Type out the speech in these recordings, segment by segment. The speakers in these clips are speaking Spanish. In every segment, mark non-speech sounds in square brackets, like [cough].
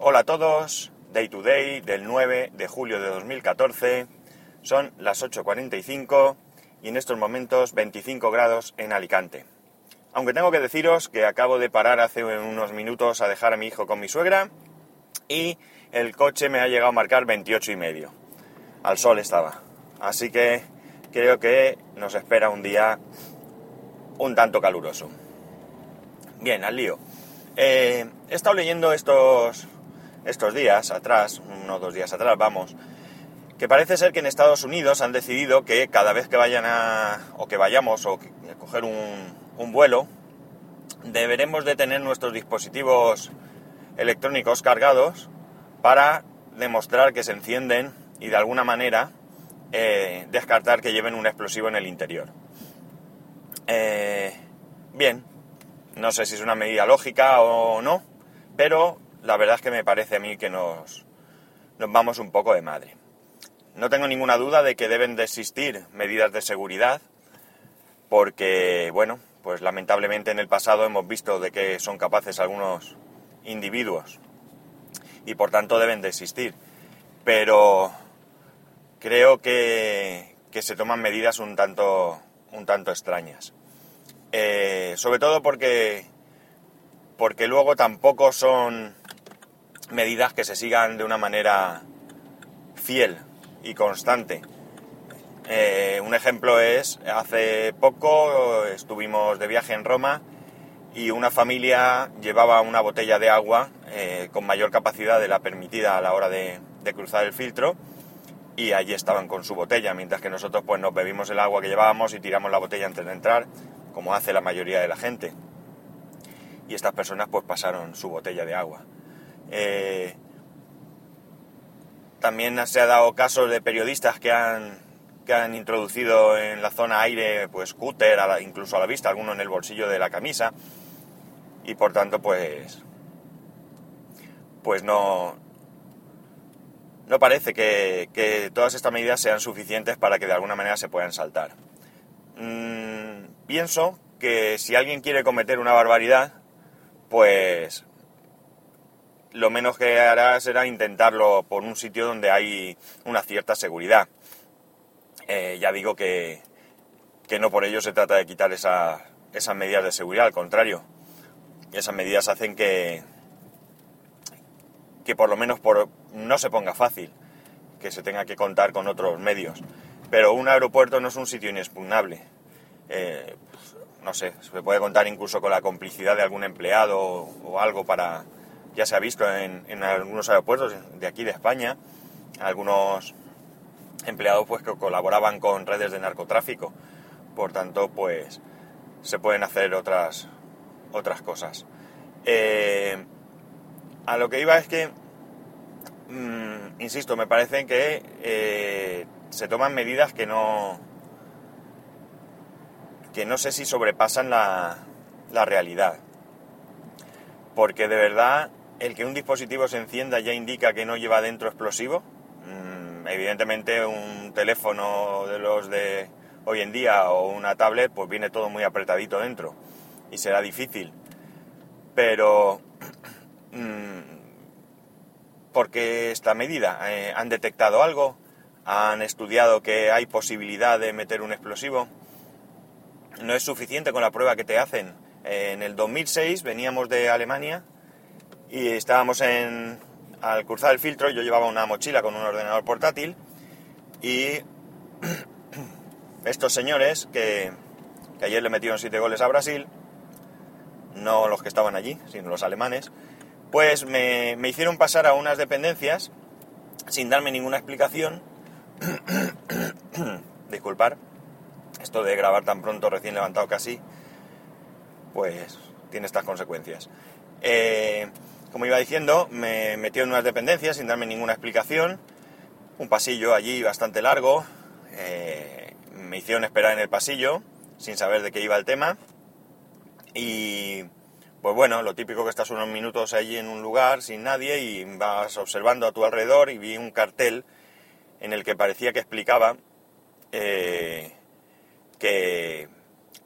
Hola a todos, Day to Day del 9 de julio de 2014, son las 8.45 y en estos momentos 25 grados en Alicante. Aunque tengo que deciros que acabo de parar hace unos minutos a dejar a mi hijo con mi suegra y el coche me ha llegado a marcar 28 y medio. Al sol estaba. Así que creo que nos espera un día un tanto caluroso. Bien, al lío. Eh, he estado leyendo estos, estos días atrás, unos dos días atrás, vamos, que parece ser que en Estados Unidos han decidido que cada vez que vayan a, o que vayamos o a coger un, un vuelo, deberemos de tener nuestros dispositivos electrónicos cargados para demostrar que se encienden y de alguna manera eh, descartar que lleven un explosivo en el interior. Eh, bien, no sé si es una medida lógica o no, pero la verdad es que me parece a mí que nos, nos vamos un poco de madre. No tengo ninguna duda de que deben de existir medidas de seguridad, porque, bueno, pues lamentablemente en el pasado hemos visto de que son capaces algunos individuos y por tanto deben de existir. Pero creo que, que se toman medidas un tanto, un tanto extrañas. Eh, sobre todo porque, porque luego tampoco son medidas que se sigan de una manera fiel y constante. Eh, un ejemplo es, hace poco estuvimos de viaje en Roma y una familia llevaba una botella de agua eh, con mayor capacidad de la permitida a la hora de, de, cruzar el filtro y allí estaban con su botella, mientras que nosotros pues nos bebimos el agua que llevábamos y tiramos la botella antes de entrar como hace la mayoría de la gente. Y estas personas pues pasaron su botella de agua. Eh, también se ha dado casos de periodistas que han, que han introducido en la zona aire pues cúter, incluso a la vista, alguno en el bolsillo de la camisa. Y por tanto pues pues no, no parece que, que, todas estas medidas sean suficientes para que de alguna manera se puedan saltar. Mm, pienso que si alguien quiere cometer una barbaridad, pues lo menos que hará será intentarlo por un sitio donde hay una cierta seguridad. Eh, ya digo que, que, no por ello se trata de quitar esa, esas medidas de seguridad, al contrario. Esas medidas hacen que, que por lo menos por, no se ponga fácil, que se tenga que contar con otros medios. Pero un aeropuerto no es un sitio inexpugnable. Eh, pues, no sé, se puede contar incluso con la complicidad de algún empleado o, algo para, ya se ha visto en, en, algunos aeropuertos de aquí de España, algunos empleados pues que colaboraban con redes de narcotráfico, por tanto pues se pueden hacer otras, otras cosas. Eh, a lo que iba es que, mmm, insisto, me parece que eh, se toman medidas que no, que no sé si sobrepasan la, la realidad. Porque de verdad, el que un dispositivo se encienda ya indica que no lleva dentro explosivo. Mm, evidentemente un teléfono de los de hoy en día o una tablet, pues viene todo muy apretadito dentro y será difícil. Pero, [clears throat] mm, porque esta medida? Eh, ¿Han detectado algo? ¿Han estudiado que hay posibilidad de meter un explosivo? no es suficiente con la prueba que te hacen. En el 2006 veníamos de Alemania y estábamos en, al cruzar el filtro, yo llevaba una mochila con un ordenador portátil y [clears throat] estos señores que, ayer le metieron siete goles a Brasil, no los que estaban allí, sino los alemanes, pues me, me hicieron pasar a unas dependencias sin darme ninguna explicación. [clears throat] Disculpar esto de grabar tan pronto, recién levantado casi, pues tiene estas consecuencias. Eh, como iba diciendo, me metió en unas dependencias sin darme ninguna explicación. Un pasillo allí bastante largo. Eh, me hicieron esperar en el pasillo sin saber de qué iba el tema. Y pues bueno, lo típico que estás unos minutos allí en un lugar sin nadie y vas observando a tu alrededor y vi un cartel en el que parecía que explicaba eh, que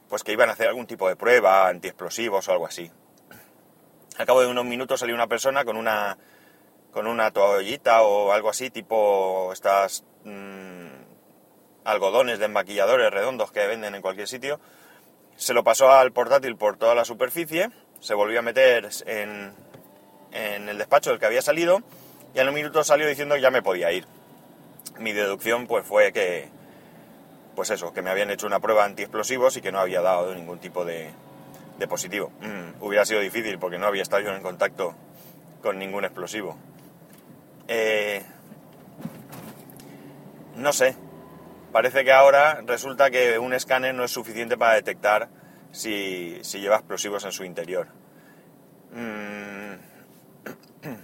pues que iban a hacer algún tipo de prueba, antiexplosivos o algo así. Al cabo de unos minutos salió una persona con una con una toallita o algo así, tipo estas mm, algodones de maquilladores redondos que venden en cualquier sitio. Se lo pasó al portátil por toda la superficie, se volvió a meter en, en el despacho del que había salido y en un minuto salió diciendo que ya me podía ir. Mi deducción pues fue que, pues eso, que me habían hecho una prueba antiexplosivos y que no había dado ningún tipo de, positivo. Mm, hubiera sido difícil porque no había estado yo en contacto con ningún explosivo. Eh, no sé, parece que ahora resulta que un escáner no es suficiente para detectar si, lleva explosivos en su interior. Mm, [clears throat]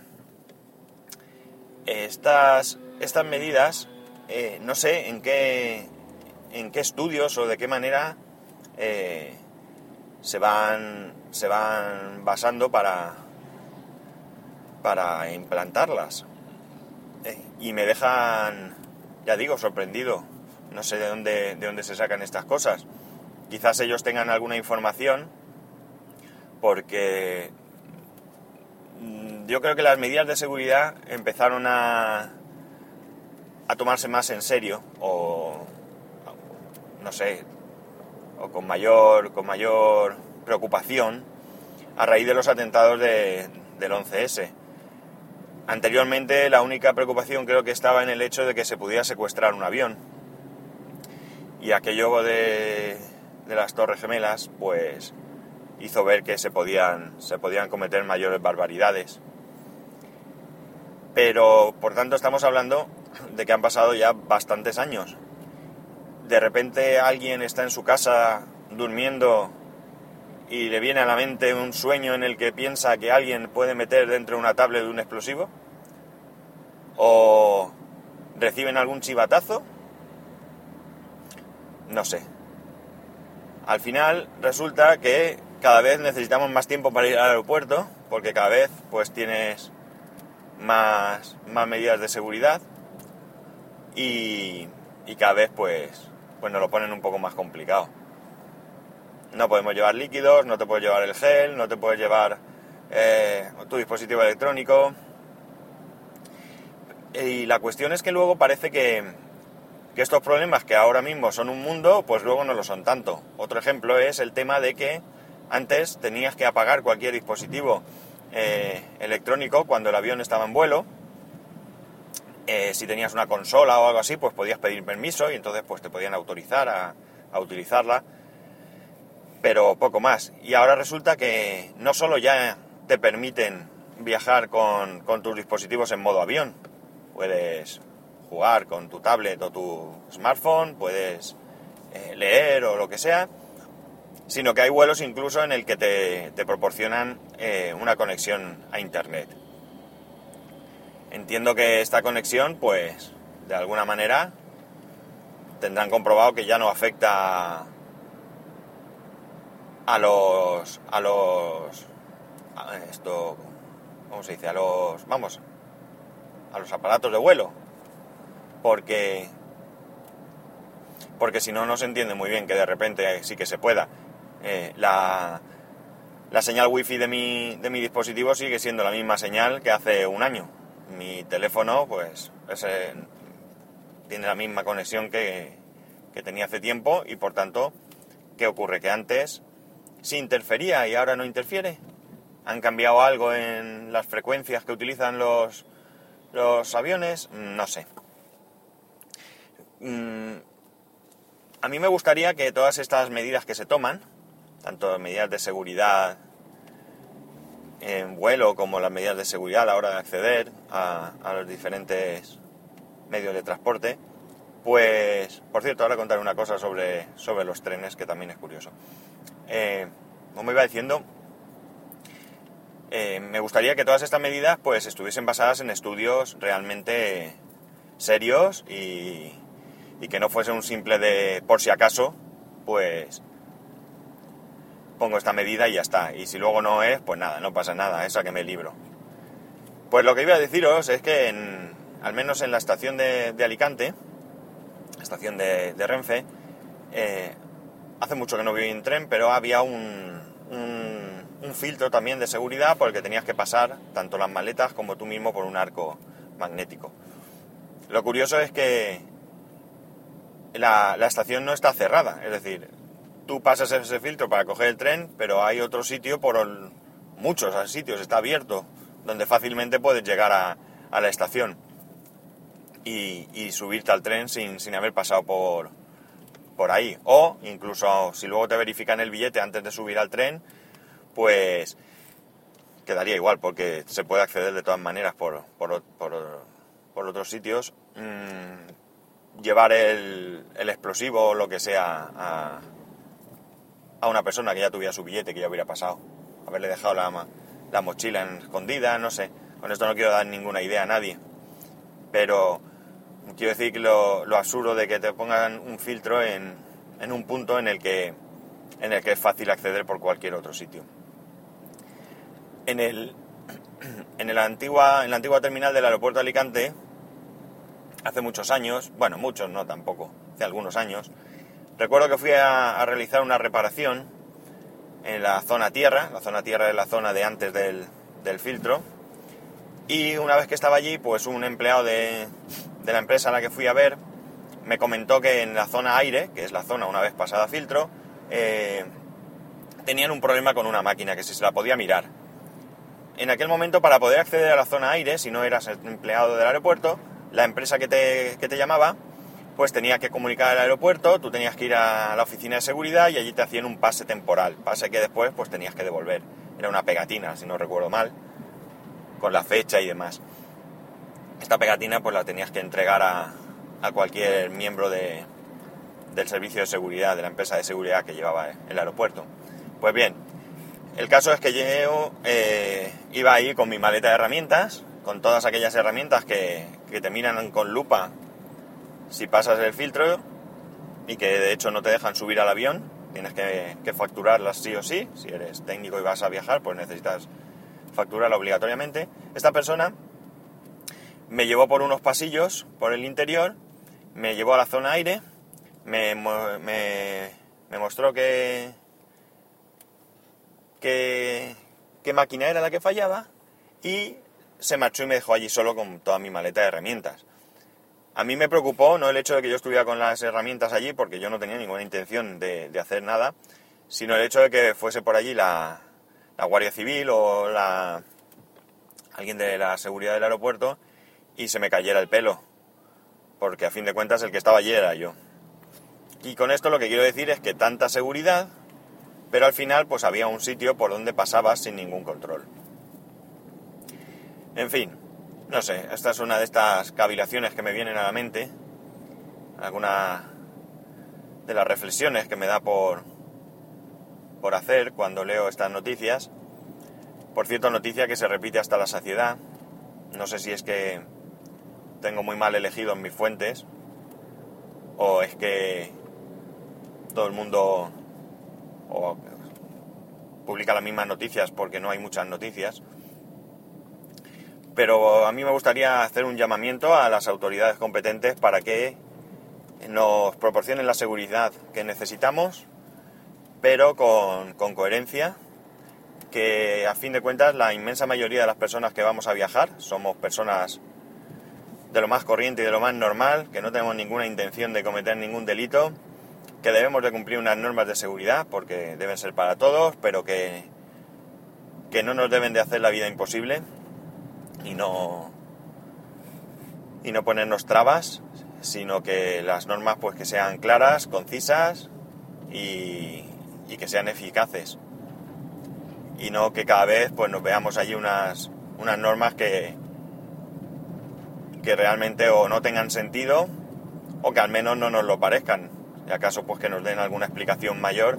estas, estas medidas, eh, no sé en qué, en qué estudios o de qué manera eh, se, van, se van basando para, para implantarlas. Eh, y me dejan, ya digo, sorprendido. No sé de dónde, de dónde se sacan estas cosas. Quizás ellos tengan alguna información porque yo creo que las medidas de seguridad empezaron a, a tomarse más en serio o no sé o con mayor con mayor preocupación a raíz de los atentados de, del 11S Anteriormente la única preocupación creo que estaba en el hecho de que se pudiera secuestrar un avión. Y aquello de, las Torres Gemelas, pues hizo ver que se podían, se podían cometer mayores barbaridades. Pero, por tanto, estamos hablando de que han pasado ya bastantes años. De repente alguien está en su casa durmiendo y le viene a la mente un sueño en el que piensa que alguien puede meter dentro de una tablet de un explosivo? ¿O reciben algún chivatazo? No sé. Al final resulta que cada vez necesitamos más tiempo para ir al aeropuerto, porque cada vez pues tienes más, más medidas de seguridad y, y cada vez pues, pues nos lo ponen un poco más complicado. No podemos llevar líquidos, no te puedes llevar el gel, no te puedes llevar eh, tu dispositivo electrónico. Y la cuestión es que luego parece que, estos problemas que ahora mismo son un mundo, pues luego no lo son tanto. Otro ejemplo es el tema de que antes tenías que apagar cualquier dispositivo eh, electrónico cuando el avión estaba en vuelo. Eh, si tenías una consola o algo así, pues podías pedir permiso y entonces pues te podían autorizar a, utilizarla pero poco más. Y ahora resulta que no solo ya te permiten viajar con, tus dispositivos en modo avión, puedes jugar con tu tablet o tu smartphone, puedes eh, leer o lo que sea, sino que hay vuelos incluso en el que te, proporcionan eh, una conexión a Internet. Entiendo que esta conexión, pues, de alguna manera, tendrán comprobado que ya no afecta a los a los esto cómo se dice a los vamos a los aparatos de vuelo. Porque porque si no no se entiende muy bien que de repente sí que se pueda. Eh, la, la señal wifi de mi, de mi dispositivo sigue siendo la misma señal que hace un año mi teléfono pues tiene la misma conexión que, que tenía hace tiempo y por tanto ¿qué ocurre? que antes si interfería y ahora no interfiere. ¿Han cambiado algo en las frecuencias que utilizan los, los aviones? No sé. Mm, a mí me gustaría que todas estas medidas que se toman, tanto medidas de seguridad en vuelo como las medidas de seguridad a la hora de acceder a, los diferentes medios de transporte, pues, por cierto, ahora contaré una cosa sobre, sobre los trenes que también es curioso. Eh, como iba diciendo, eh, me gustaría que todas estas medidas pues estuviesen basadas en estudios realmente serios y, que no fuese un simple de por si acaso, pues pongo esta medida y ya está. Y si luego no es, pues nada, no pasa nada, esa que me libro. Pues lo que iba a deciros es que al menos en la estación de, Alicante, estación de, Renfe, eh, hace mucho que no voy en tren, pero había un filtro también de seguridad por el que tenías que pasar tanto las maletas como tú mismo por un arco magnético. Lo curioso es que la, estación no está cerrada, es decir, tú pasas ese filtro para coger el tren, pero hay otro sitio por muchos sitios, está abierto, donde fácilmente puedes llegar a, la estación y, subirte al tren sin, sin haber pasado por, por ahí. O incluso si luego te verifican el billete antes de subir al tren, pues quedaría igual porque se puede acceder de todas maneras por, por, otros sitios. Mm, llevar el, el, explosivo o lo que sea a, a, una persona que ya tuviera su billete, que ya hubiera pasado. Haberle dejado la, la mochila escondida, no sé. Con esto no quiero dar ninguna idea a nadie. Pero quiero decir que lo, lo absurdo de que te pongan un filtro en, en un punto en el que en el que es fácil acceder por cualquier otro sitio en, el, [clears throat] en, la antigua, en la antigua terminal del aeropuerto de Alicante, hace muchos años, bueno, muchos no tampoco, hace algunos años, recuerdo que fui a, realizar una reparación en la zona tierra, la zona tierra es la zona de antes del, del filtro, y una vez que estaba allí, pues un empleado de, de, la empresa a la que fui a ver me comentó que en la zona aire, que es la zona una vez pasada filtro, eh, tenían un problema con una máquina que si se la podía mirar. En aquel momento para poder acceder a la zona aire, si no eras empleado del aeropuerto, la empresa que te, llamaba, pues tenía que comunicar al aeropuerto, tú tenías que ir a la oficina de seguridad y allí te hacían un pase temporal, pase que después pues tenías que devolver. Era una pegatina, si no recuerdo mal, con la fecha y demás. Esta pegatina pues la tenías que entregar a, cualquier miembro de, del servicio de seguridad, de la empresa de seguridad que llevaba el aeropuerto. Pues bien, el caso es que yo eh, iba ahí con mi maleta de herramientas, con todas aquellas herramientas que, te miran con lupa si pasas el filtro y que de hecho no te dejan subir al avión, tienes que, facturarlas sí o sí, si eres técnico y vas a viajar, pues necesitas facturarla obligatoriamente. Esta persona me llevó por unos pasillos por el interior, me llevó a la zona aire, me mostró que, qué, máquina era la que fallaba y se marchó y me dejó allí solo con toda mi maleta de herramientas. A mí me preocupó no el hecho de que yo estuviera con las herramientas allí, porque yo no tenía ninguna intención de, hacer nada, sino el hecho de que fuese por allí la, Guardia Civil o la, alguien de la seguridad del aeropuerto y se me cayera el pelo, porque a fin de cuentas el que estaba allí era yo. Y con esto lo que quiero decir es que tanta seguridad pero al final pues había un sitio por donde pasabas sin ningún control. En fin, no sé, esta es una de estas cavilaciones que me vienen a la mente, alguna de las reflexiones que me da por, por hacer cuando leo estas noticias. Por cierto, noticia que se repite hasta la saciedad. No sé si es que tengo muy mal elegido en mis fuentes o es que todo el mundo o publica las mismas noticias porque no hay muchas noticias. Pero a mí me gustaría hacer un llamamiento a las autoridades competentes para que nos proporcionen la seguridad que necesitamos, pero con, coherencia, que a fin de cuentas la inmensa mayoría de las personas que vamos a viajar somos personas de lo más corriente y de lo más normal, que no tenemos ninguna intención de cometer ningún delito que debemos de cumplir unas normas de seguridad porque deben ser para todos, pero que, que no nos deben de hacer la vida imposible y no, y no ponernos trabas, sino que las normas pues que sean claras, concisas y, que sean eficaces. Y no que cada vez pues nos veamos allí unas, unas normas que, que realmente o no tengan sentido o que al menos no nos lo parezcan y acaso pues que nos den alguna explicación mayor,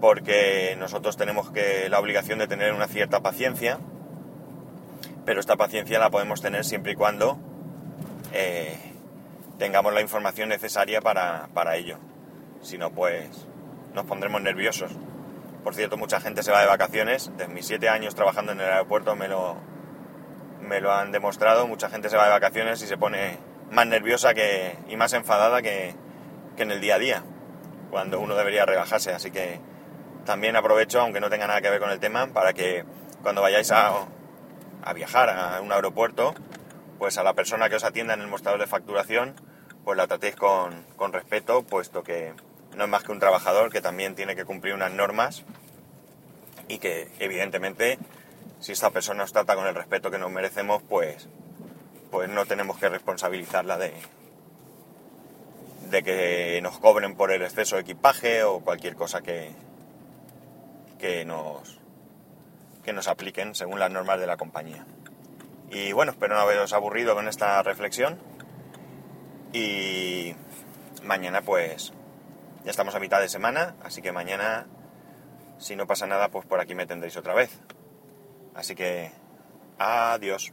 porque nosotros tenemos que la obligación de tener una cierta paciencia, pero esta paciencia la podemos tener siempre y cuando eh, tengamos la información necesaria para, para ello. Si no, pues nos pondremos nerviosos. Por cierto, mucha gente se va de vacaciones. De mis siete años trabajando en el aeropuerto me lo, me lo han demostrado. Mucha gente se va de vacaciones y se pone más nerviosa que, y más enfadada que, en el día a día, cuando uno debería relajarse. Así que también aprovecho, aunque no tenga nada que ver con el tema, para que cuando vayáis a, a viajar a un aeropuerto, pues a la persona que os atienda en el mostrador de facturación, pues la tratéis con, con respeto, puesto que no es más que un trabajador que también tiene que cumplir unas normas y que evidentemente si esta persona nos trata con el respeto que nos merecemos, pues, pues no tenemos que responsabilizarla de, de que nos cobren por el exceso de equipaje o cualquier cosa que, que nos que nos apliquen según las normas de la compañía. Y bueno, espero no haberos aburrido con esta reflexión. Y mañana pues ya estamos a mitad de semana, así que mañana, si no pasa nada, pues por aquí me tendréis otra vez. Así que, adiós.